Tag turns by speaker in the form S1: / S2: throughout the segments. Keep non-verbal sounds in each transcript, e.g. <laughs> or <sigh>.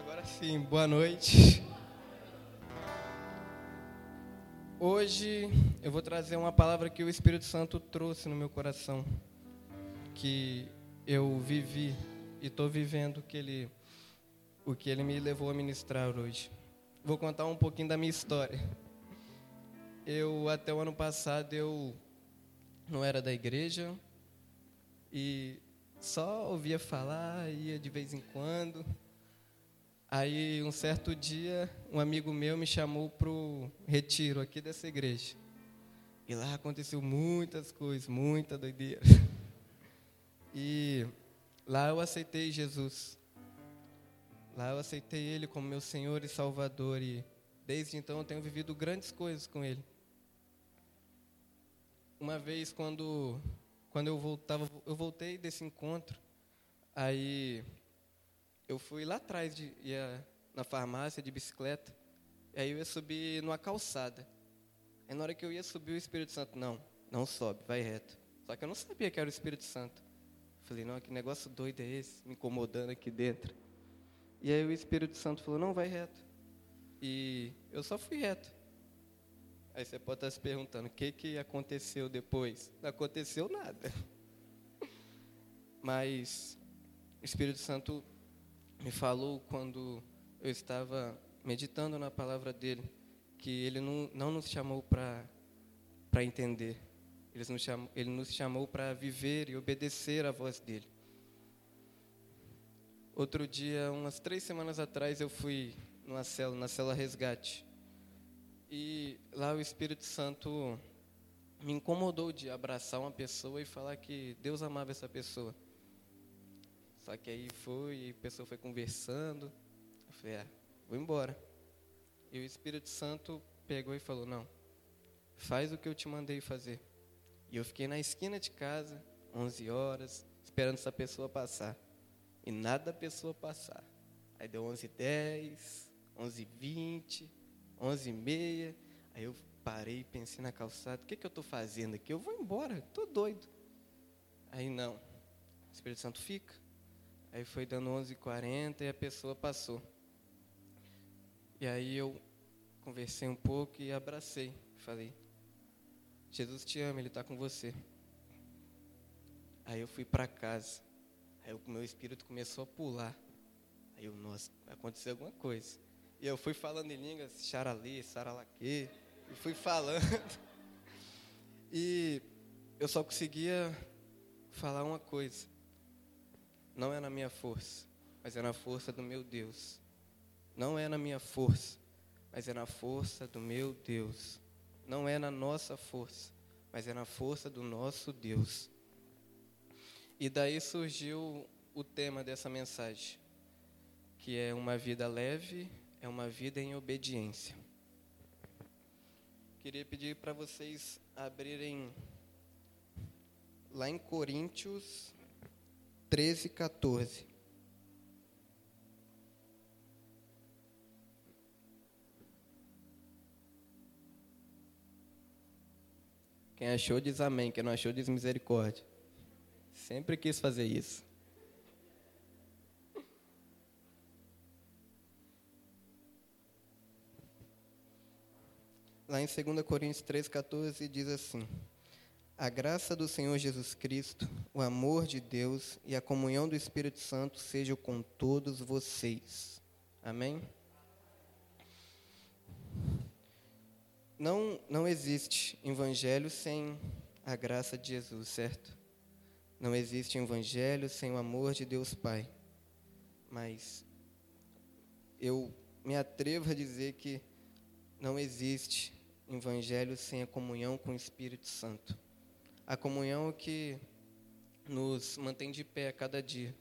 S1: Agora sim, boa noite. Hoje eu vou trazer uma palavra que o Espírito Santo trouxe no meu coração, que eu vivi e estou vivendo que ele, o que ele me levou a ministrar hoje. Vou contar um pouquinho da minha história. Eu até o ano passado eu não era da igreja e só ouvia falar, ia de vez em quando. Aí, um certo dia, um amigo meu me chamou para o retiro aqui dessa igreja. E lá aconteceu muitas coisas, muita doideira. <laughs> E lá eu aceitei Jesus. Lá eu aceitei Ele como meu Senhor e Salvador. E desde então eu tenho vivido grandes coisas com Ele. Uma vez, quando, quando eu voltava, eu voltei desse encontro, aí eu fui lá atrás, de, ia na farmácia de bicicleta, e aí eu ia subir numa calçada. Aí na hora que eu ia subir, o Espírito Santo, não, não sobe, vai reto. Só que eu não sabia que era o Espírito Santo. Falei, não, que negócio doido é esse, me incomodando aqui dentro. E aí o Espírito Santo falou, não, vai reto. E eu só fui reto. Aí você pode estar se perguntando, o que, que aconteceu depois? Não aconteceu nada. <laughs> Mas o Espírito Santo me falou quando eu estava meditando na palavra dele, que ele não, não nos chamou para entender, ele nos chamou, ele nos chamou para viver e obedecer à voz dele. Outro dia, umas três semanas atrás, eu fui numa cela, na cela resgate. E lá o Espírito Santo me incomodou de abraçar uma pessoa e falar que Deus amava essa pessoa. Só que aí foi, a pessoa foi conversando. Eu falei, é, vou embora. E o Espírito Santo pegou e falou, não, faz o que eu te mandei fazer. E eu fiquei na esquina de casa, 11 horas, esperando essa pessoa passar. E nada da pessoa passar. Aí deu 11 10 11 20 11 e meia. Aí eu parei, pensei na calçada, o que, que eu estou fazendo aqui? Eu vou embora, estou doido. Aí não, o Espírito Santo fica. Aí foi dando 11h40 e a pessoa passou. E aí eu conversei um pouco e abracei. Falei, Jesus te ama, Ele está com você. Aí eu fui para casa. Aí o meu espírito começou a pular. Aí eu, nossa, aconteceu alguma coisa. E eu fui falando em línguas, charali, saralaque, e fui falando. <laughs> E eu só conseguia falar uma coisa. Não é na minha força, mas é na força do meu Deus. Não é na minha força, mas é na força do meu Deus. Não é na nossa força, mas é na força do nosso Deus. E daí surgiu o tema dessa mensagem, que é uma vida leve, é uma vida em obediência. Queria pedir para vocês abrirem lá em Coríntios 13, 14. Quem achou diz amém, quem não achou diz misericórdia. Sempre quis fazer isso. Lá em 2 Coríntios 3,14 diz assim: a graça do Senhor Jesus Cristo, o amor de Deus e a comunhão do Espírito Santo sejam com todos vocês. Amém? Não, não existe evangelho sem a graça de Jesus, certo? Não existe evangelho sem o amor de Deus Pai. Mas eu me atrevo a dizer que não existe evangelho sem a comunhão com o Espírito Santo. A comunhão é o que nos mantém de pé a cada dia.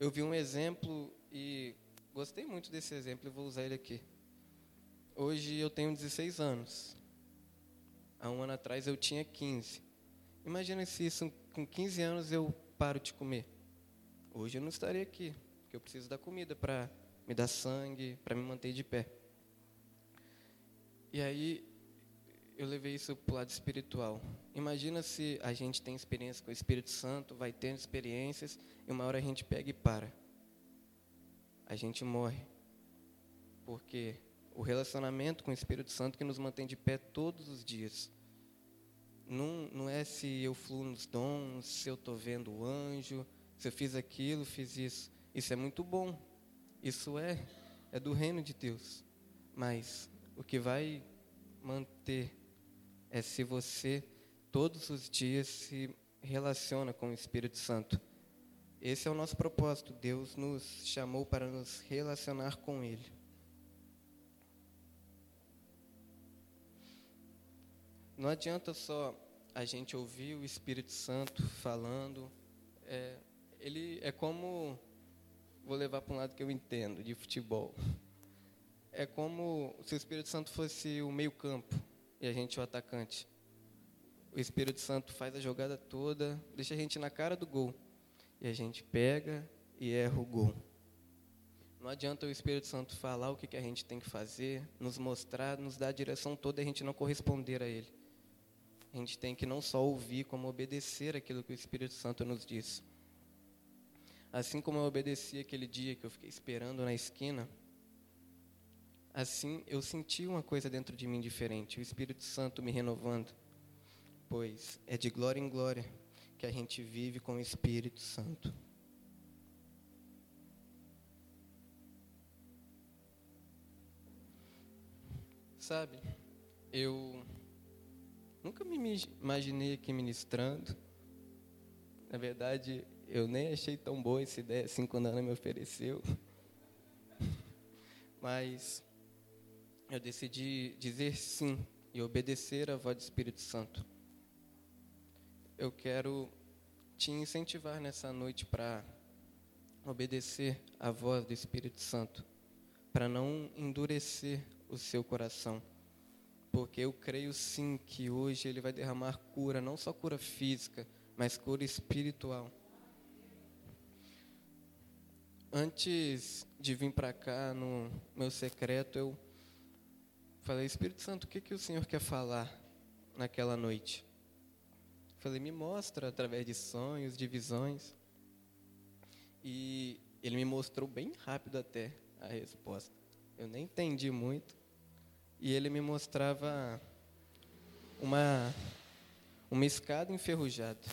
S1: Eu vi um exemplo e gostei muito desse exemplo e vou usar ele aqui. Hoje eu tenho 16 anos. Há um ano atrás eu tinha 15. Imagina se isso, com 15 anos eu paro de comer. Hoje eu não estaria aqui, porque eu preciso da comida para me dar sangue, para me manter de pé. E aí eu levei isso para o lado espiritual. Imagina se a gente tem experiência com o Espírito Santo, vai tendo experiências, e uma hora a gente pega e para. A gente morre. porque o relacionamento com o Espírito Santo que nos mantém de pé todos os dias. Não, não é se eu fluo nos dons, se eu estou vendo o anjo, se eu fiz aquilo, fiz isso. Isso é muito bom. Isso é, é do reino de Deus. Mas o que vai manter é se você todos os dias se relaciona com o Espírito Santo. Esse é o nosso propósito. Deus nos chamou para nos relacionar com Ele. Não adianta só a gente ouvir o Espírito Santo falando. É, ele é como vou levar para um lado que eu entendo de futebol. É como se o Espírito Santo fosse o meio-campo e a gente o atacante. O Espírito Santo faz a jogada toda, deixa a gente na cara do gol. E a gente pega e erra o gol. Não adianta o Espírito Santo falar o que, que a gente tem que fazer, nos mostrar, nos dar a direção toda e a gente não corresponder a Ele. A gente tem que não só ouvir, como obedecer aquilo que o Espírito Santo nos diz. Assim como eu obedeci aquele dia que eu fiquei esperando na esquina, assim eu senti uma coisa dentro de mim diferente, o Espírito Santo me renovando. Pois é de glória em glória que a gente vive com o Espírito Santo. Sabe, eu nunca me imaginei aqui ministrando. Na verdade, eu nem achei tão boa essa ideia assim quando a Ana me ofereceu. <laughs> Mas eu decidi dizer sim e obedecer à voz do Espírito Santo. Eu quero te incentivar nessa noite para obedecer à voz do Espírito Santo, para não endurecer o seu coração. Porque eu creio sim que hoje ele vai derramar cura, não só cura física, mas cura espiritual antes de vir para cá, no meu secreto, eu falei, Espírito Santo, o que, que o Senhor quer falar naquela noite? Falei, me mostra através de sonhos, de visões. E ele me mostrou bem rápido até a resposta. Eu nem entendi muito. E ele me mostrava uma, uma escada enferrujada.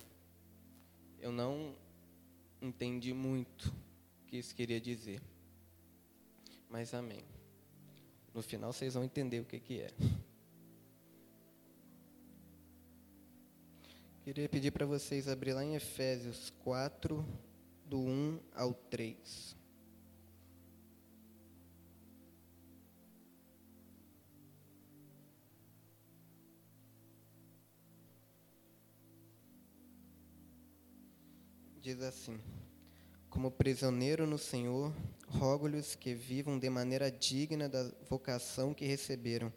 S1: Eu não entendi muito que isso queria dizer. Mas amém. No final vocês vão entender o que, que é. Queria pedir para vocês abrir lá em Efésios 4, do 1 ao 3. Diz assim: como prisioneiro no Senhor, rogo-lhes que vivam de maneira digna da vocação que receberam.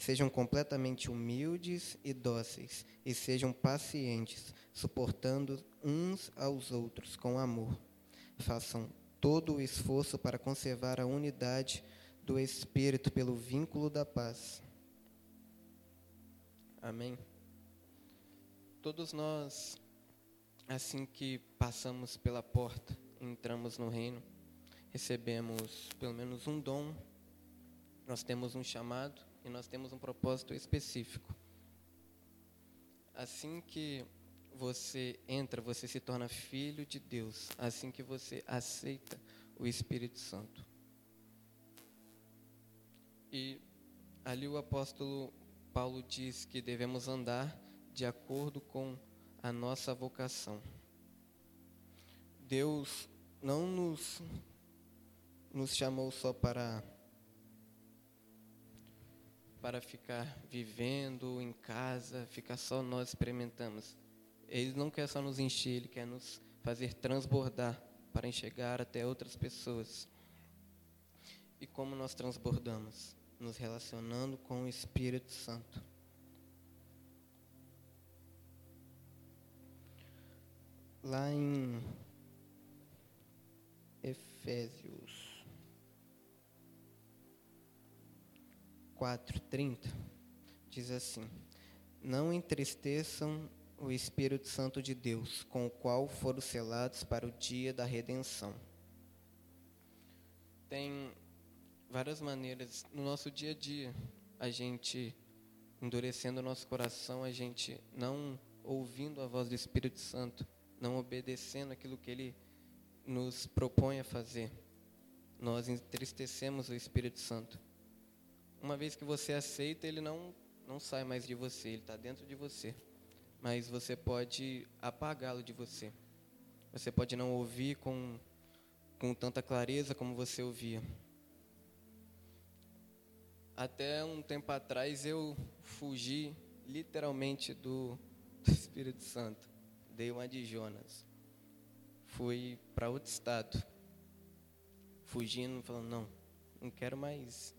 S1: Sejam completamente humildes e dóceis, e sejam pacientes, suportando uns aos outros com amor. Façam todo o esforço para conservar a unidade do Espírito pelo vínculo da paz. Amém. Todos nós, assim que passamos pela porta, entramos no reino, recebemos pelo menos um dom, nós temos um chamado e nós temos um propósito específico. Assim que você entra, você se torna filho de Deus, assim que você aceita o Espírito Santo. E ali o apóstolo Paulo diz que devemos andar de acordo com a nossa vocação. Deus não nos, nos chamou só para para ficar vivendo em casa, ficar só nós experimentamos. Ele não quer só nos encher, ele quer nos fazer transbordar para enxergar até outras pessoas. E como nós transbordamos? Nos relacionando com o Espírito Santo. Lá em Efésios 4:30 diz assim: Não entristeçam o Espírito Santo de Deus, com o qual foram selados para o dia da redenção. Tem várias maneiras. No nosso dia a dia, a gente endurecendo o nosso coração, a gente não ouvindo a voz do Espírito Santo, não obedecendo aquilo que ele nos propõe a fazer. Nós entristecemos o Espírito Santo. Uma vez que você aceita, ele não, não sai mais de você, ele está dentro de você. Mas você pode apagá-lo de você. Você pode não ouvir com, com tanta clareza como você ouvia. Até um tempo atrás eu fugi literalmente do, <laughs> do Espírito Santo. Dei uma de Jonas. Fui para outro estado. Fugindo, falando, não, não quero mais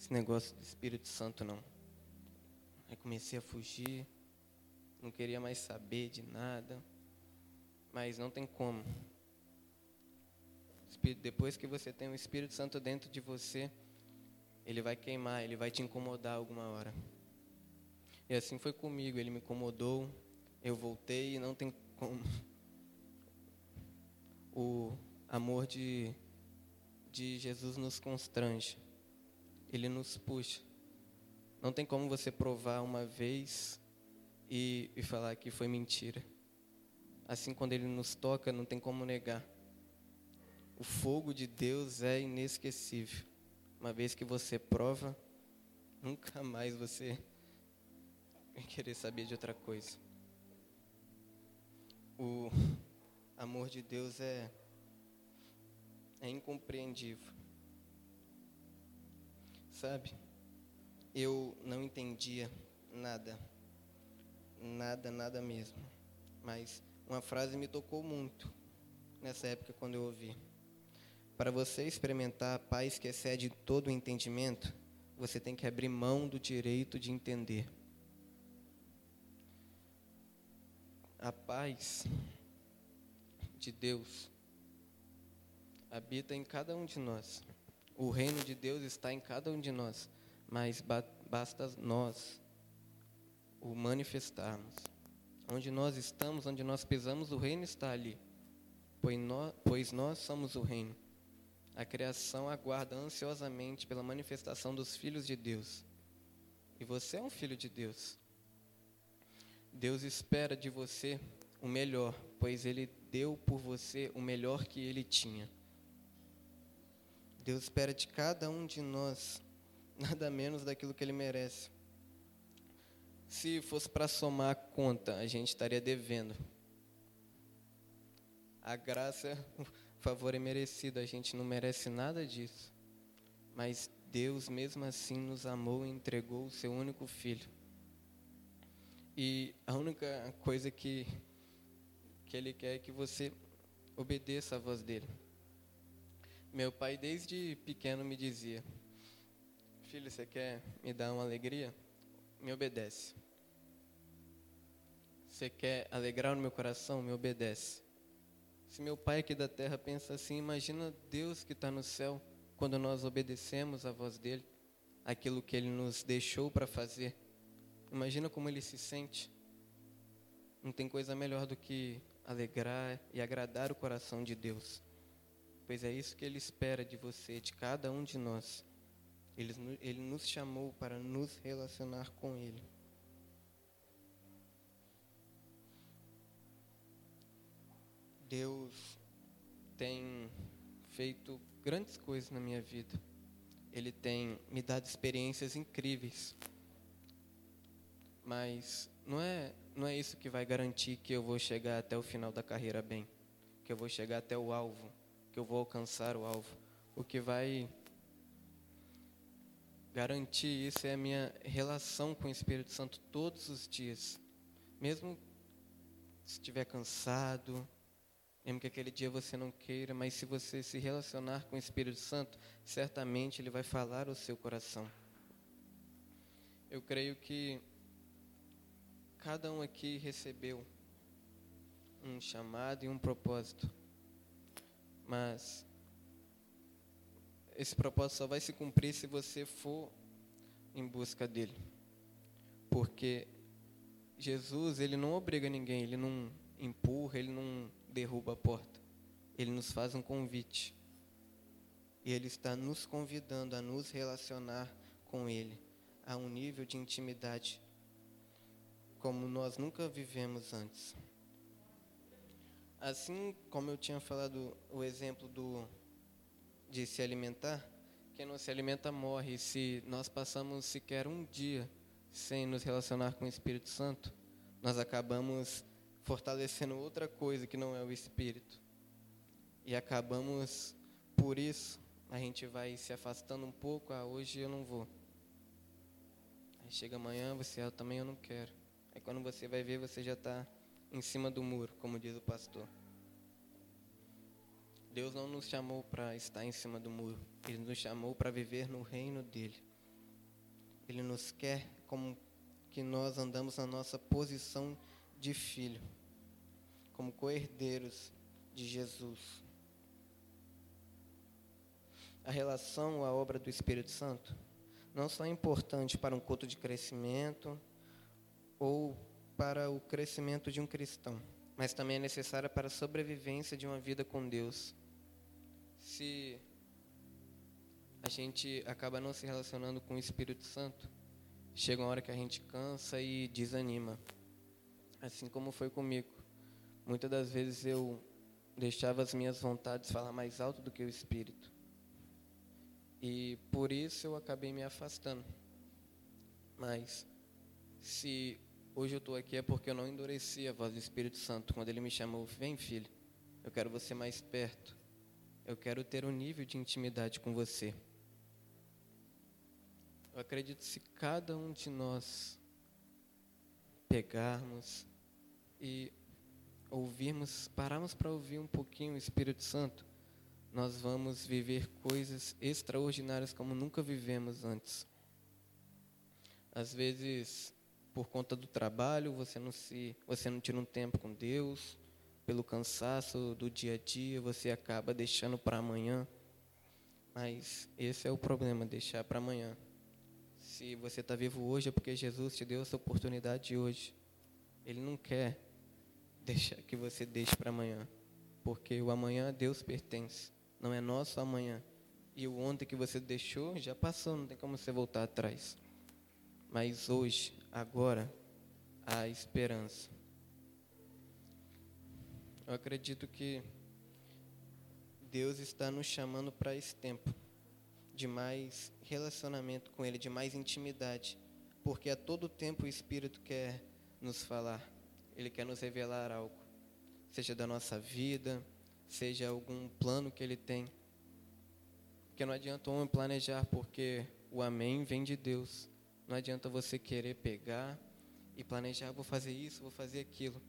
S1: esse negócio do Espírito Santo, não. Aí comecei a fugir, não queria mais saber de nada, mas não tem como. Depois que você tem o Espírito Santo dentro de você, ele vai queimar, ele vai te incomodar alguma hora. E assim foi comigo, ele me incomodou, eu voltei e não tem como. O amor de, de Jesus nos constrange, ele nos puxa. Não tem como você provar uma vez e, e falar que foi mentira. Assim, quando ele nos toca, não tem como negar. O fogo de Deus é inesquecível. Uma vez que você prova, <laughs> nunca mais você vai querer saber de outra coisa. O amor de Deus é, é incompreendível. Sabe? Eu não entendia nada. Nada, nada mesmo. Mas uma frase me tocou muito nessa época quando eu ouvi. Para você experimentar a paz que excede todo o entendimento, você tem que abrir mão do direito de entender. A paz de Deus habita em cada um de nós. O reino de Deus está em cada um de nós, mas basta nós o manifestarmos. Onde nós estamos, onde nós pisamos, o reino está ali, pois nós somos o reino. A criação aguarda ansiosamente pela manifestação dos filhos de Deus. E você é um filho de Deus. Deus espera de você o melhor, pois Ele deu por você o melhor que Ele tinha. Deus espera de cada um de nós nada menos daquilo que Ele merece. Se fosse para somar a conta, a gente estaria devendo. A graça favor é merecido, a gente não merece nada disso. Mas Deus, mesmo assim, nos amou e entregou o seu único filho. E a única coisa que, que Ele quer é que você obedeça a voz dele. Meu pai, desde pequeno, me dizia: Filho, você quer me dar uma alegria? Me obedece. Você quer alegrar o meu coração? Me obedece. Se meu pai aqui da terra pensa assim, imagina Deus que está no céu quando nós obedecemos a voz dele, aquilo que ele nos deixou para fazer. Imagina como ele se sente. Não tem coisa melhor do que alegrar e agradar o coração de Deus. Pois é isso que ele espera de você, de cada um de nós. Ele, ele nos chamou para nos relacionar com ele. Deus tem feito grandes coisas na minha vida. Ele tem me dado experiências incríveis. Mas não é, não é isso que vai garantir que eu vou chegar até o final da carreira bem, que eu vou chegar até o alvo, que eu vou alcançar o alvo. O que vai garantir isso é a minha relação com o Espírito Santo todos os dias. Mesmo se estiver cansado, mesmo que aquele dia você não queira, mas se você se relacionar com o Espírito Santo, certamente ele vai falar ao seu coração. Eu creio que cada um aqui recebeu um chamado e um propósito. Mas esse propósito só vai se cumprir se você for em busca dele. Porque Jesus, ele não obriga ninguém, ele não empurra, ele não derruba a porta. Ele nos faz um convite. E Ele está nos convidando a nos relacionar com Ele a um nível de intimidade como nós nunca vivemos antes. Assim como eu tinha falado o exemplo do de se alimentar, quem não se alimenta morre. Se nós passamos sequer um dia sem nos relacionar com o Espírito Santo, nós acabamos fortalecendo outra coisa que não é o Espírito. E acabamos, por isso, a gente vai se afastando um pouco. Ah, hoje eu não vou. Aí chega amanhã, você, ah, também eu não quero. Aí quando você vai ver, você já está em cima do muro, como diz o pastor. Deus não nos chamou para estar em cima do muro. Ele nos chamou para viver no reino dele. Ele nos quer como que nós andamos na nossa posição de filho, como coerdeiros de Jesus. A relação à obra do Espírito Santo não só é importante para um culto de crescimento ou para o crescimento de um cristão, mas também é necessária para a sobrevivência de uma vida com Deus. Se a gente acaba não se relacionando com o Espírito Santo, chega uma hora que a gente cansa e desanima. Assim como foi comigo. Muitas das vezes eu deixava as minhas vontades falar mais alto do que o Espírito. E por isso eu acabei me afastando. Mas se hoje eu estou aqui é porque eu não endureci a voz do Espírito Santo quando ele me chamou, vem filho, eu quero você mais perto. Eu quero ter um nível de intimidade com você. Eu acredito que se cada um de nós pegarmos e ouvirmos, pararmos para ouvir um pouquinho o Espírito Santo, nós vamos viver coisas extraordinárias como nunca vivemos antes. Às vezes, por conta do trabalho, você não se, você não tira um tempo com Deus, pelo cansaço do dia a dia, você acaba deixando para amanhã. Mas esse é o problema, deixar para amanhã. Se você está vivo hoje é porque Jesus te deu essa oportunidade hoje. Ele não quer deixar que você deixe para amanhã, porque o amanhã a Deus pertence, não é nosso amanhã. E o ontem que você deixou já passou, não tem como você voltar atrás. Mas hoje, agora, há esperança. Eu acredito que Deus está nos chamando para esse tempo de mais relacionamento com Ele, de mais intimidade, porque a todo tempo o Espírito quer nos falar, Ele quer nos revelar algo, seja da nossa vida, seja algum plano que Ele tem. Porque não adianta o homem planejar, porque o amém vem de Deus. Não adianta você querer pegar e planejar, vou fazer isso, vou fazer aquilo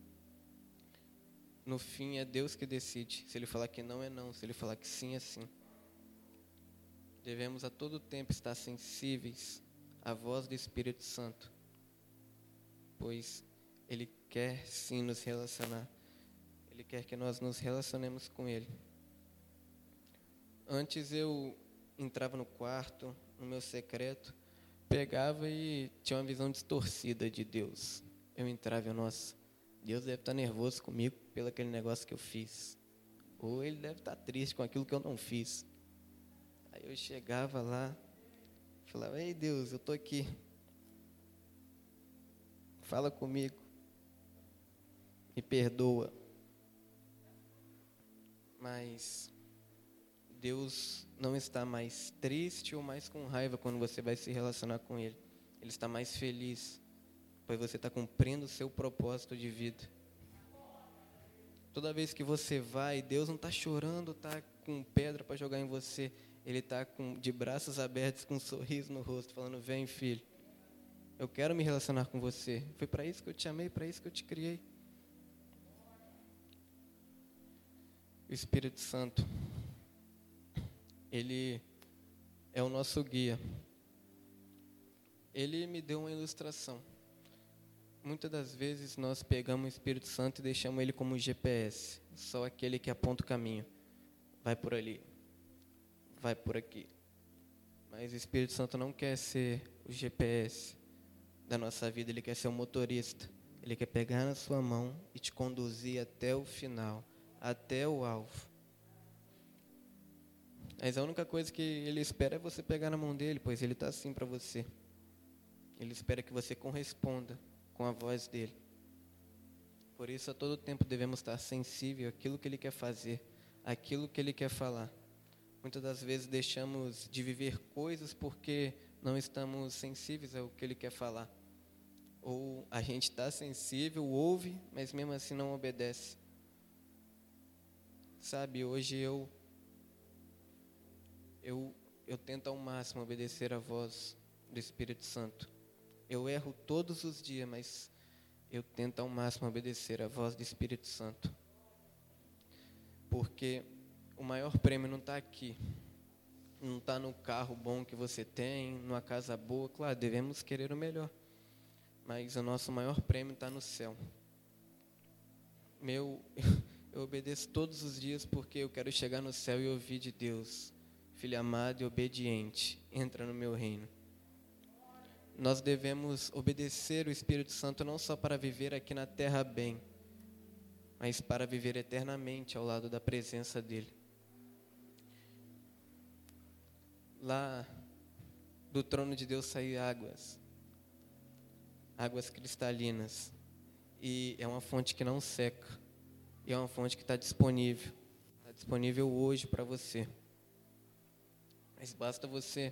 S1: no fim é Deus que decide. Se Ele falar que não, é não. Se Ele falar que sim, é sim. Devemos a todo tempo estar sensíveis à voz do Espírito Santo, pois Ele quer sim nos relacionar. Ele quer que nós nos relacionemos com Ele. Antes eu entrava no quarto, no meu secreto, pegava e tinha uma visão distorcida de Deus. Eu entrava e, nossa, Deus deve estar nervoso comigo pelo aquele negócio que eu fiz. Ou ele deve estar triste com aquilo que eu não fiz. Aí eu chegava lá, falava, ei Deus, eu estou aqui. Fala comigo. Me perdoa. Mas Deus não está mais triste ou mais com raiva quando você vai se relacionar com Ele. Ele está mais feliz pois você está cumprindo o seu propósito de vida. Toda vez que você vai, Deus não está chorando, está com pedra para jogar em você. Ele está de braços abertos, com um sorriso no rosto, falando: Vem, filho, eu quero me relacionar com você. Foi para isso que eu te amei, para isso que eu te criei. O Espírito Santo, ele é o nosso guia. Ele me deu uma ilustração muitas das vezes nós pegamos o Espírito Santo e deixamos ele como GPS, só aquele que aponta o caminho. Vai por ali, vai por aqui. Mas o Espírito Santo não quer ser o GPS da nossa vida, ele quer ser o motorista. Ele quer pegar na sua mão e te conduzir até o final, até o alvo. Mas a única coisa que ele espera é você pegar na mão dele, pois ele está assim para você. Ele espera que você corresponda com a voz dele. Por isso, a todo tempo devemos estar sensível àquilo que ele quer fazer, àquilo que ele quer falar. Muitas das vezes deixamos de viver coisas porque não estamos sensíveis ao que ele quer falar. Ou a gente está sensível, ouve, mas mesmo assim não obedece. Sabe, hoje eu eu eu tento ao máximo obedecer a voz do Espírito Santo. Eu erro todos os dias, mas eu tento ao máximo obedecer a voz do Espírito Santo. Porque o maior prêmio não está aqui. Não está no carro bom que você tem, numa casa boa. Claro, devemos querer o melhor. Mas o nosso maior prêmio está no céu. Meu, <laughs> eu obedeço todos os dias porque eu quero chegar no céu e ouvir de Deus. Filho amado e obediente, entra no meu reino nós devemos obedecer o Espírito Santo não só para viver aqui na terra bem, mas para viver eternamente ao lado da presença dEle. Lá do trono de Deus saem águas, águas cristalinas, e é uma fonte que não seca, e é uma fonte que está disponível, está disponível hoje para você. Mas basta você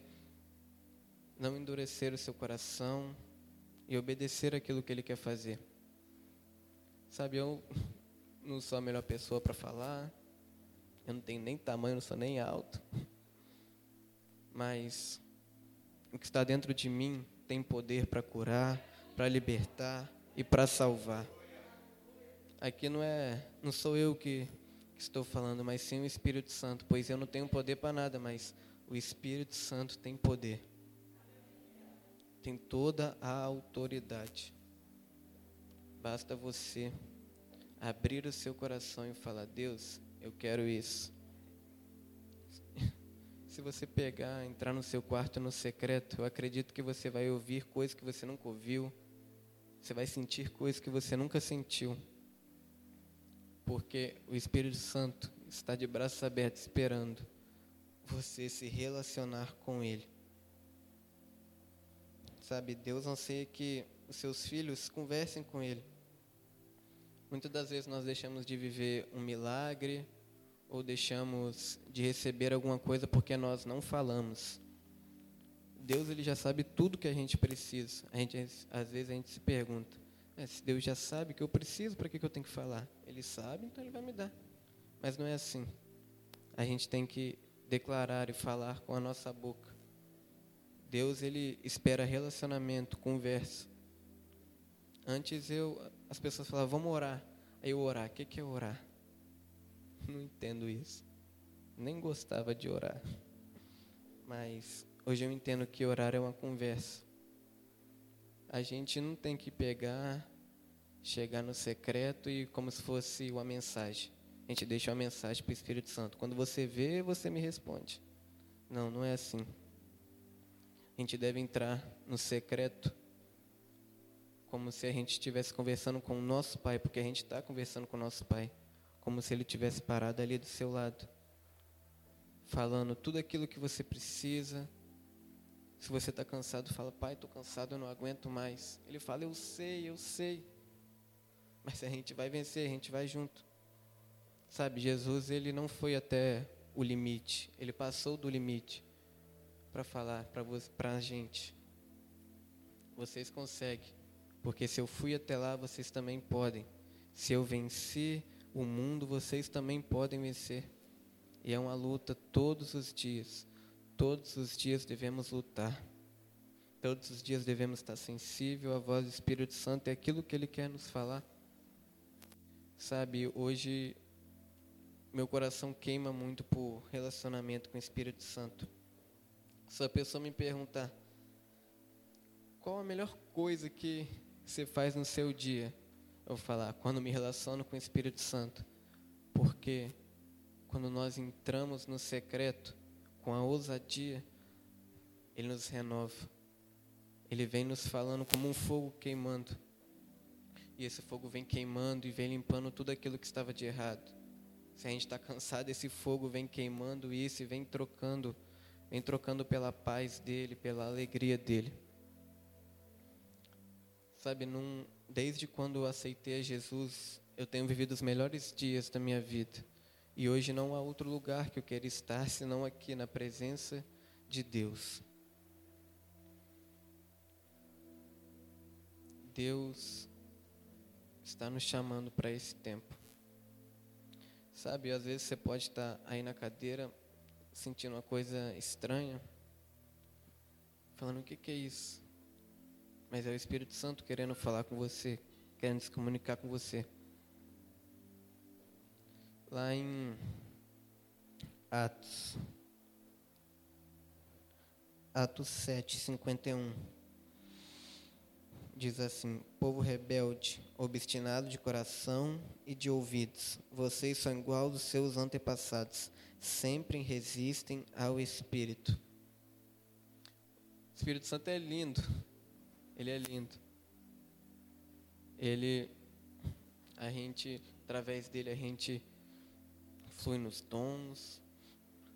S1: não endurecer o seu coração e obedecer aquilo que Ele quer fazer. Sabe, eu <laughs> não sou a melhor pessoa para falar, eu não tenho nem tamanho, não sou nem alto, <laughs> mas o que está dentro de mim tem poder para curar, para libertar e para salvar. Aqui não é, não sou eu que, que estou falando, mas sim o Espírito Santo, pois eu não tenho poder para nada, mas o Espírito Santo tem poder tem toda a autoridade. Basta você abrir o seu coração e falar: Deus, eu quero isso. <laughs> Se você pegar, entrar no seu quarto no secreto, eu acredito que você vai ouvir coisas que você nunca ouviu. Você vai sentir coisas que você nunca sentiu. Porque o Espírito Santo está de braços abertos esperando você se relacionar com Ele. Sabe, Deus anseia que os seus filhos conversem com Ele. Muitas das vezes nós deixamos de viver um milagre ou deixamos de receber alguma coisa porque nós não falamos. Deus ele já sabe tudo que a gente precisa. A gente, às vezes a gente se pergunta: é, se Deus já sabe que eu preciso, para que, que eu tenho que falar? Ele sabe, então ele vai me dar. Mas não é assim. A gente tem que declarar e falar com a nossa boca. Deus ele espera relacionamento, conversa. Antes eu, as pessoas falavam, vamos orar. Aí eu orar, o que, que é orar? <laughs> Não entendo isso. Nem gostava de orar. Mas hoje eu entendo que orar é uma conversa. A gente não tem que pegar, chegar no secreto e como se fosse uma mensagem. A gente deixa uma mensagem para o Espírito Santo. Quando você vê, você me responde. Não, não é assim a gente deve entrar no secreto como se a gente estivesse conversando com o nosso pai, porque a gente está conversando com o nosso pai, como se ele tivesse parado ali do seu lado, falando tudo aquilo que você precisa. Se você está cansado, fala, pai, estou cansado, eu não aguento mais. Ele fala, eu sei, eu sei. Mas a gente vai vencer, a gente vai junto. Sabe, Jesus, ele não foi até o limite, ele passou do limite para falar para a gente. Vocês conseguem, porque se eu fui até lá, vocês também podem. Se eu venci o mundo, vocês também podem vencer. E é uma luta todos os dias. Todos os dias devemos lutar. Todos os dias devemos estar sensível à voz do Espírito Santo e aquilo que Ele quer nos falar. Sabe, hoje meu coração queima muito por relacionamento com o Espírito Santo. Se a pessoa me perguntar qual a melhor coisa que você faz no seu dia, eu vou falar quando me relaciono com o Espírito Santo, porque quando nós entramos no secreto com a ousadia, ele nos renova. Ele vem nos falando como um fogo queimando. E esse fogo vem queimando e vem limpando tudo aquilo que estava de errado. Se a gente está cansado, esse fogo vem queimando isso e vem trocando, vem trocando pela paz dele, pela alegria dele. Sabe, num, desde quando eu aceitei a Jesus, eu tenho vivido os melhores dias da minha vida. E hoje não há outro lugar que eu queira estar senão aqui na presença de Deus. Deus está nos chamando para esse tempo. Sabe, às vezes você pode estar aí na cadeira sentindo uma coisa estranha, falando: o que, que é isso? Mas é o Espírito Santo querendo falar com você, querendo se comunicar com você. Lá em Atos, Atos 7, 51 diz assim: Povo rebelde, obstinado de coração e de ouvidos, vocês são igual aos seus antepassados, sempre resistem ao Espírito. O Espírito Santo é lindo, ele é lindo. Ele, a gente, através dele, a gente flui nos dons,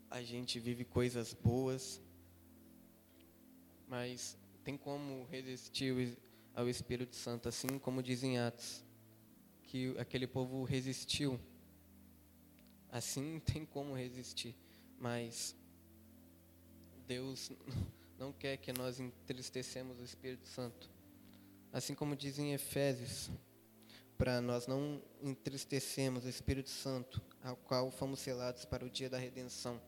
S1: a gente vive coisas boas, mas tem como resistir ao Espírito Santo, assim como dizem Atos, que aquele povo resistiu. Assim <laughs> tem como resistir, mas Deus <laughs> não quer que nós entristecemos o Espírito Santo. Assim como dizem Efésios, para nós não entristecemos o Espírito Santo, ao qual fomos selados para o dia da redenção.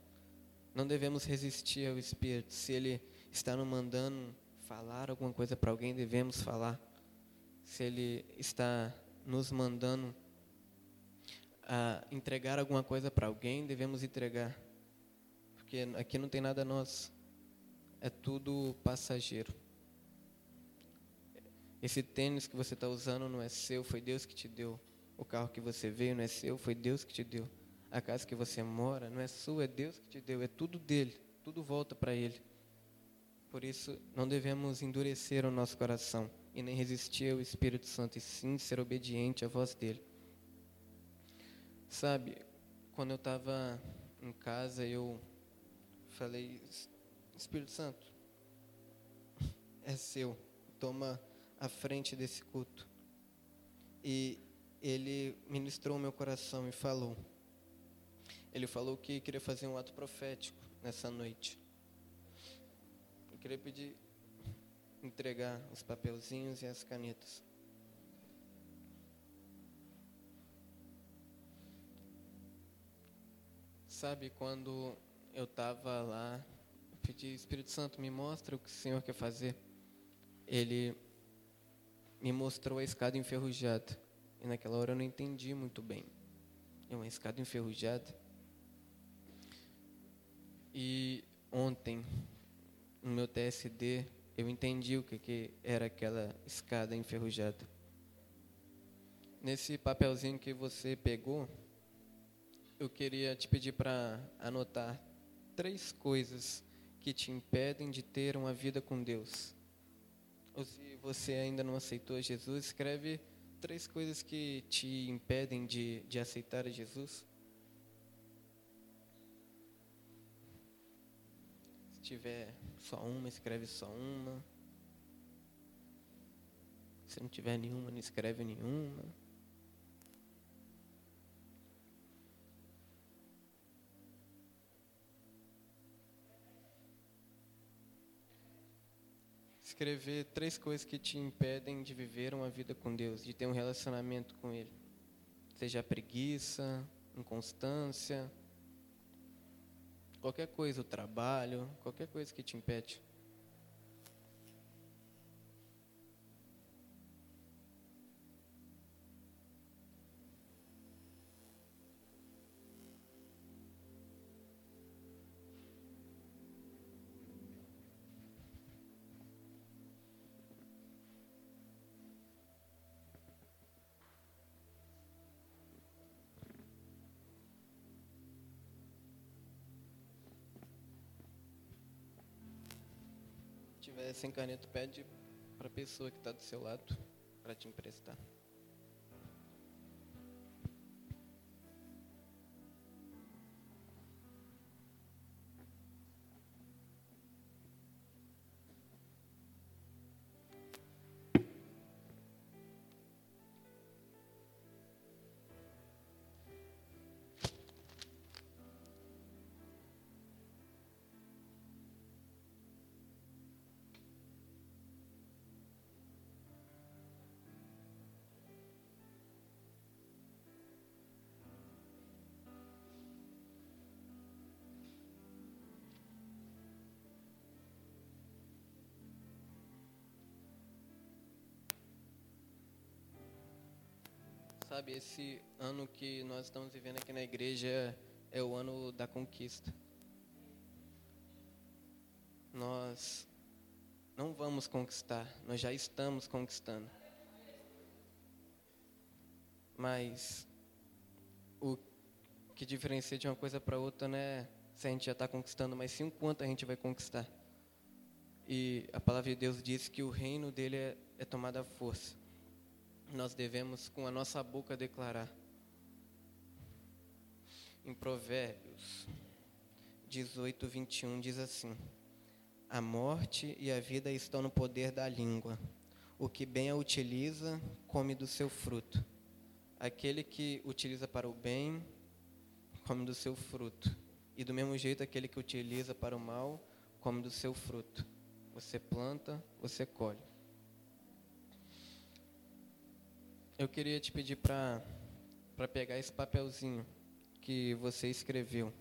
S1: Não devemos resistir ao Espírito. Se Ele está nos mandando falar alguma coisa para alguém, devemos falar. Se Ele está nos mandando a entregar alguma coisa para alguém, devemos entregar. Porque aqui não tem nada nosso. É tudo passageiro. Esse tênis que você está usando não é seu, foi Deus que te deu. O carro que você veio não é seu, foi Deus que te deu. A casa que você mora não é sua, é Deus que te deu. É tudo dele, tudo volta para Ele. Por isso, não devemos endurecer o nosso coração e nem resistir ao Espírito Santo, e sim ser obediente à voz dele. Sabe, quando eu estava em casa, eu falei: Espírito Santo, é seu, toma a frente desse culto. E ele ministrou meu coração e falou. Ele falou que queria fazer um ato profético nessa noite queria pedir, entregar os papelzinhos e as canetas. Sabe, quando eu estava lá, eu pedi, Espírito Santo, me mostra o que o Senhor quer fazer. Ele me mostrou a escada enferrujada. E naquela hora eu não entendi muito bem. É uma escada enferrujada. E ontem no meu TSD, eu entendi o que, que era aquela escada enferrujada. Nesse papelzinho que você pegou, eu queria te pedir para anotar três coisas que te impedem de ter uma vida com Deus. Ou se você ainda não aceitou Jesus, escreve três coisas que te impedem de, de aceitar Jesus. Tiver só uma, escreve só uma. Se não tiver nenhuma, não escreve nenhuma. Escrever três coisas que te impedem de viver uma vida com Deus, de ter um relacionamento com Ele. Seja preguiça, inconstância, qualquer coisa, o trabalho, qualquer coisa que te impede. Sem caneta, pede para a pessoa que está do seu lado para te emprestar. Sabe, esse ano que nós estamos vivendo aqui na igreja é o ano da conquista. Nós não vamos conquistar, nós já estamos conquistando. Mas o que diferencia de uma coisa para outra não é se a gente já está conquistando, mas sim o quanto a gente vai conquistar. E a palavra de Deus diz que o reino dele é, é tomada à força. Nós devemos com a nossa boca declarar. Em Provérbios 18, 21 diz assim: A morte e a vida estão no poder da língua. O que bem a utiliza, come do seu fruto. Aquele que utiliza para o bem, come do seu fruto. E do mesmo jeito, aquele que utiliza para o mal, come do seu fruto. Você planta, você colhe. Eu queria te pedir para pegar esse papelzinho que você escreveu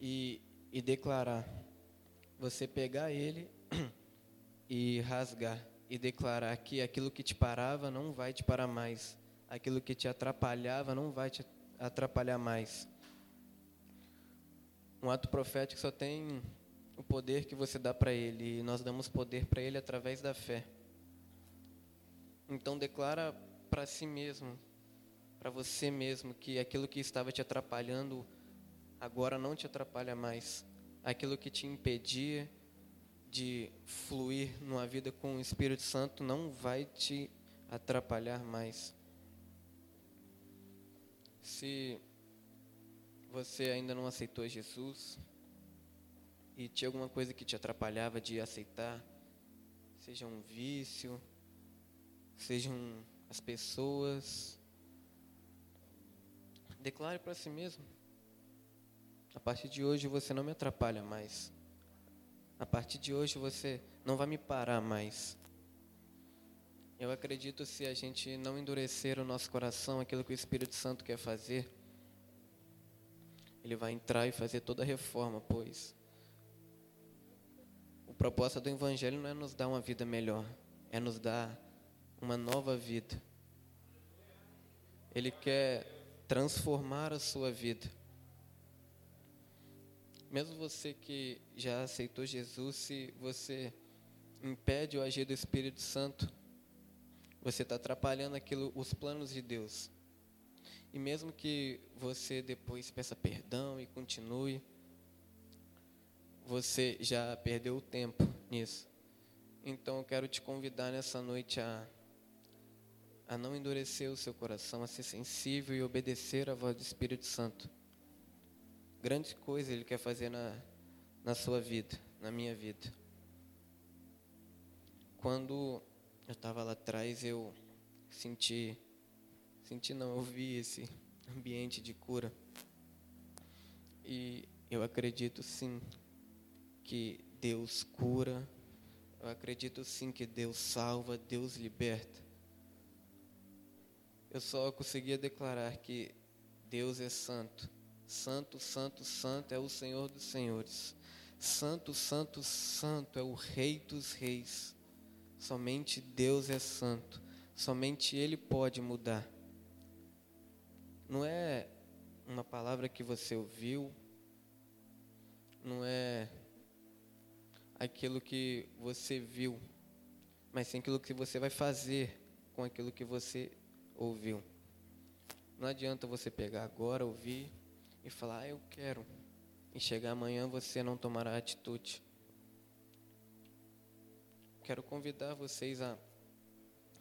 S1: e, e declarar. Você pegar ele <clears throat> e rasgar e declarar que aquilo que te parava não vai te parar mais, aquilo que te atrapalhava não vai te atrapalhar mais. Um ato profético só tem o poder que você dá para ele, e nós damos poder para ele através da fé. Então declara para si mesmo, para você mesmo, que aquilo que estava te atrapalhando agora não te atrapalha mais. Aquilo que te impedia de fluir numa vida com o Espírito Santo não vai te atrapalhar mais. Se você ainda não aceitou Jesus e tinha alguma coisa que te atrapalhava de aceitar, seja um vício, sejam as pessoas, declare para si mesmo: a partir de hoje você não me atrapalha mais. A partir de hoje você não vai me parar mais. Eu acredito se a gente não endurecer o nosso coração, aquilo que o Espírito Santo quer fazer, ele vai entrar e fazer toda a reforma, pois o propósito do Evangelho não é nos dar uma vida melhor, é nos dar uma nova vida. Ele quer transformar a sua vida. Mesmo você que já aceitou Jesus, se você impede o agir do Espírito Santo, você está atrapalhando aquilo, os planos de Deus. E mesmo que você depois peça perdão e continue, você já perdeu o tempo nisso. Então eu quero te convidar nessa noite a, a não endurecer o seu coração, a ser sensível e obedecer à voz do Espírito Santo grandes coisas Ele quer fazer na, na sua vida, na minha vida. Quando eu estava lá atrás, eu senti, senti não, eu vi esse ambiente de cura. E eu acredito sim que Deus cura, eu acredito sim que Deus salva, Deus liberta. Eu só conseguia declarar que Deus é santo Santo, santo, santo é o Senhor dos Senhores. Santo, santo, santo é o Rei dos Reis. Somente Deus é santo. Somente Ele pode mudar. Não é uma palavra que você ouviu, não é aquilo que você viu, mas sim aquilo que você vai fazer com aquilo que você ouviu. Não adianta você pegar agora, ouvir e falar, ah, eu quero, e chegar amanhã você não tomará atitude. Quero convidar vocês a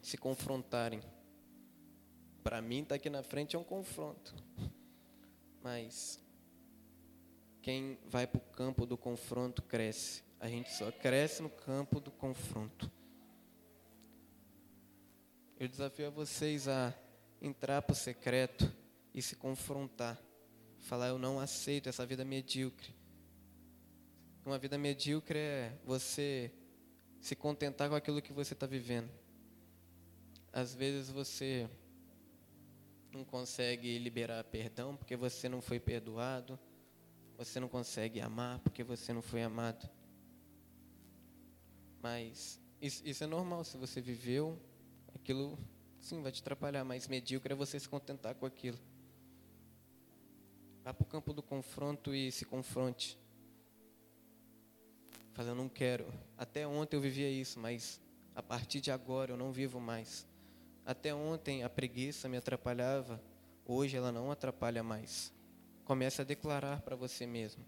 S1: se confrontarem. Para mim, estar tá aqui na frente é um confronto. Mas quem vai para o campo do confronto cresce. A gente só cresce no campo do confronto. Eu desafio a vocês a entrar para o secreto e se confrontar falar eu não aceito essa vida medíocre. Uma vida medíocre é você se contentar com aquilo que você está vivendo. Às vezes você não consegue liberar perdão porque você não foi perdoado. Você não consegue amar porque você não foi amado. Mas isso, isso é normal. Se você viveu, aquilo Sim, vai te atrapalhar, mas medíocre é você se contentar com aquilo. Vá para o campo do confronto e se confronte. Fala, eu não quero. Até ontem eu vivia isso, mas a partir de agora eu não vivo mais. Até ontem a preguiça me atrapalhava, hoje ela não atrapalha mais. Comece a declarar para você mesmo.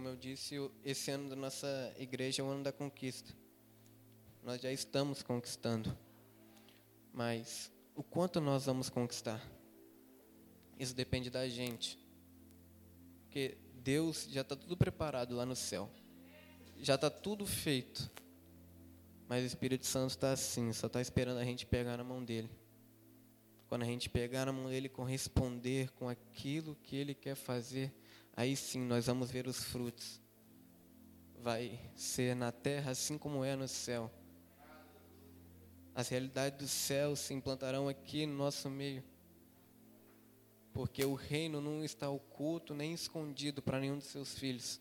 S1: Como eu disse, esse ano da nossa igreja é o ano da conquista. Nós já estamos conquistando. Mas o quanto nós vamos conquistar? Isso depende da gente. Porque Deus já está tudo preparado lá no céu. Já está tudo feito. Mas o Espírito Santo está assim, só está esperando a gente pegar na mão dele. Quando a gente pegar na mão dele corresponder com aquilo que ele quer fazer, aí sim nós vamos ver os frutos. Vai ser na terra assim como é no céu. As realidades do céu se implantarão aqui no nosso meio. Porque o reino não está oculto nem escondido para nenhum dos seus filhos,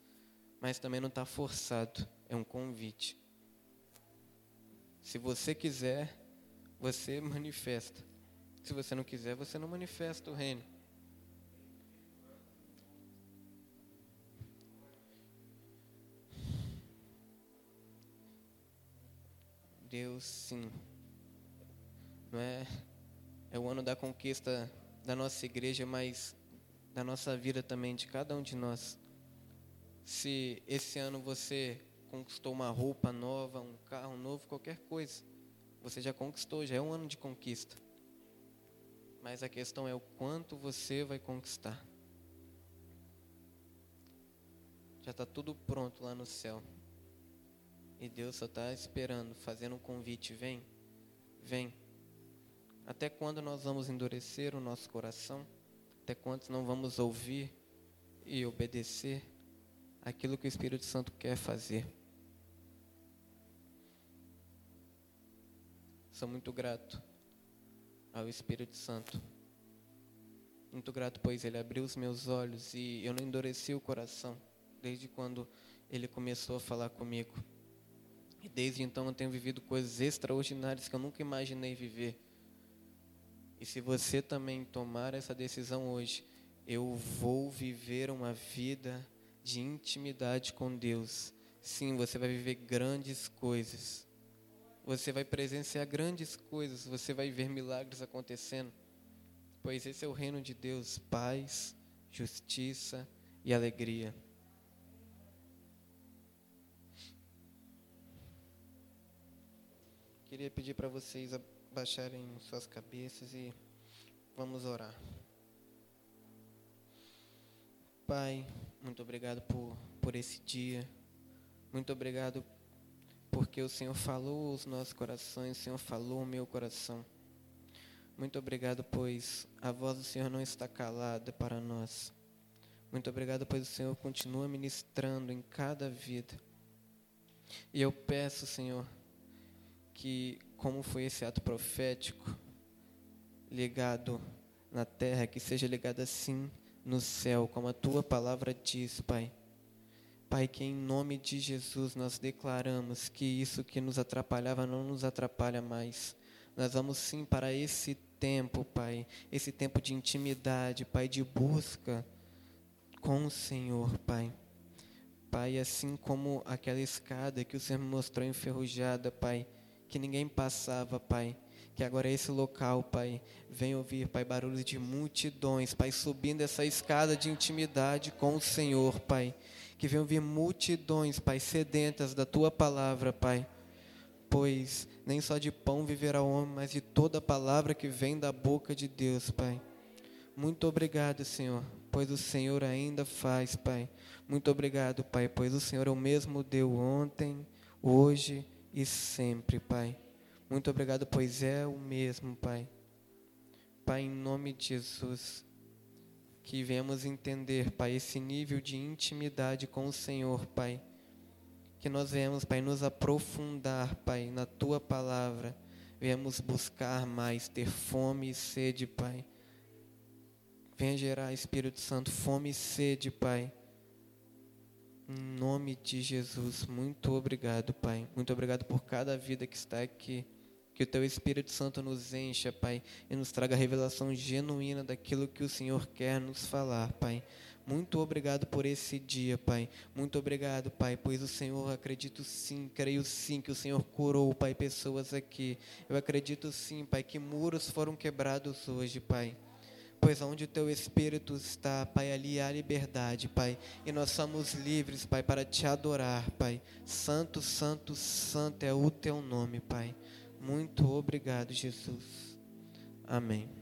S1: mas também não está forçado, é um convite. Se você quiser, você <laughs> manifesta. Se você não quiser, você não manifesta o reino. Deus, sim. Não é, é o ano da conquista da nossa igreja, mas da nossa vida também, de cada um de nós. Se esse ano você conquistou uma roupa nova, um carro novo, qualquer coisa, você já conquistou, já é um ano de conquista. Mas a questão é o quanto você vai conquistar. Já está tudo pronto lá no céu. E Deus só está esperando, fazendo um convite: vem, vem. Até quando nós vamos endurecer o nosso coração? Até quando não vamos ouvir e obedecer aquilo que o Espírito Santo quer fazer? Sou muito grato ao Espírito Santo. Muito grato, pois ele abriu os meus olhos e eu não endureci o coração desde quando ele começou a falar comigo. E desde então eu tenho vivido coisas extraordinárias que eu nunca imaginei viver. E se você também tomar essa decisão hoje, eu vou viver uma vida de intimidade com Deus. Sim, você vai viver grandes coisas. Você vai presenciar grandes coisas, você vai ver milagres acontecendo. Pois esse é o reino de Deus: paz, justiça e alegria. Queria pedir para vocês abaixarem suas cabeças e vamos orar. Pai, muito obrigado por, por esse dia. Muito obrigado porque o Senhor falou os nossos corações, o Senhor falou o meu coração. Muito obrigado, pois a voz do Senhor não está calada para nós. Muito obrigado, pois o Senhor continua ministrando em cada vida. E eu peço, Senhor, que, como foi esse ato profético, ligado na terra, que seja ligado assim no céu, como a tua palavra diz, Pai. Pai, que em nome de Jesus nós declaramos que isso que nos atrapalhava não nos atrapalha mais. Nós vamos sim para esse tempo, Pai, esse tempo de intimidade, Pai, de busca com o Senhor, Pai. Pai, assim como aquela escada que o Senhor me mostrou enferrujada, Pai, que ninguém passava, Pai. Que agora é esse local, Pai, vem ouvir, Pai, barulhos de multidões, Pai, subindo essa escada de intimidade com o Senhor, Pai. Que venham ouvir multidões, Pai, sedentas da Tua palavra, Pai. Pois nem só de pão viverá o homem, mas de toda palavra que vem da boca de Deus, Pai. Muito obrigado, Senhor, pois o Senhor ainda faz, Pai. Muito obrigado, Pai, pois o Senhor é o mesmo deu ontem, hoje e sempre, Pai. Muito obrigado, pois é o mesmo, Pai. Pai, em nome de Jesus, que venhamos entender, Pai, esse nível de intimidade com o Senhor, Pai. Que nós venhamos, Pai, nos aprofundar, Pai, na Tua palavra. Venhamos buscar mais, ter fome e sede, Pai. Venha gerar, Espírito Santo, fome e sede, Pai, Em nome de Jesus, muito obrigado, Pai. Muito obrigado por cada vida que está aqui. Que o Teu Espírito Santo nos encha, Pai, e nos traga a revelação genuína daquilo que o Senhor quer nos falar, Pai. Muito obrigado por esse dia, Pai. Muito obrigado, Pai, pois o Senhor, acredito sim, creio sim que o Senhor curou, Pai, pessoas aqui. Eu acredito sim, Pai, que muros foram quebrados hoje, Pai. Pois onde o teu Espírito está, Pai, ali há liberdade, Pai. E nós somos livres, Pai, para te adorar, Pai. Santo, santo, santo é o teu nome, Pai. Muito obrigado, Jesus. Amém.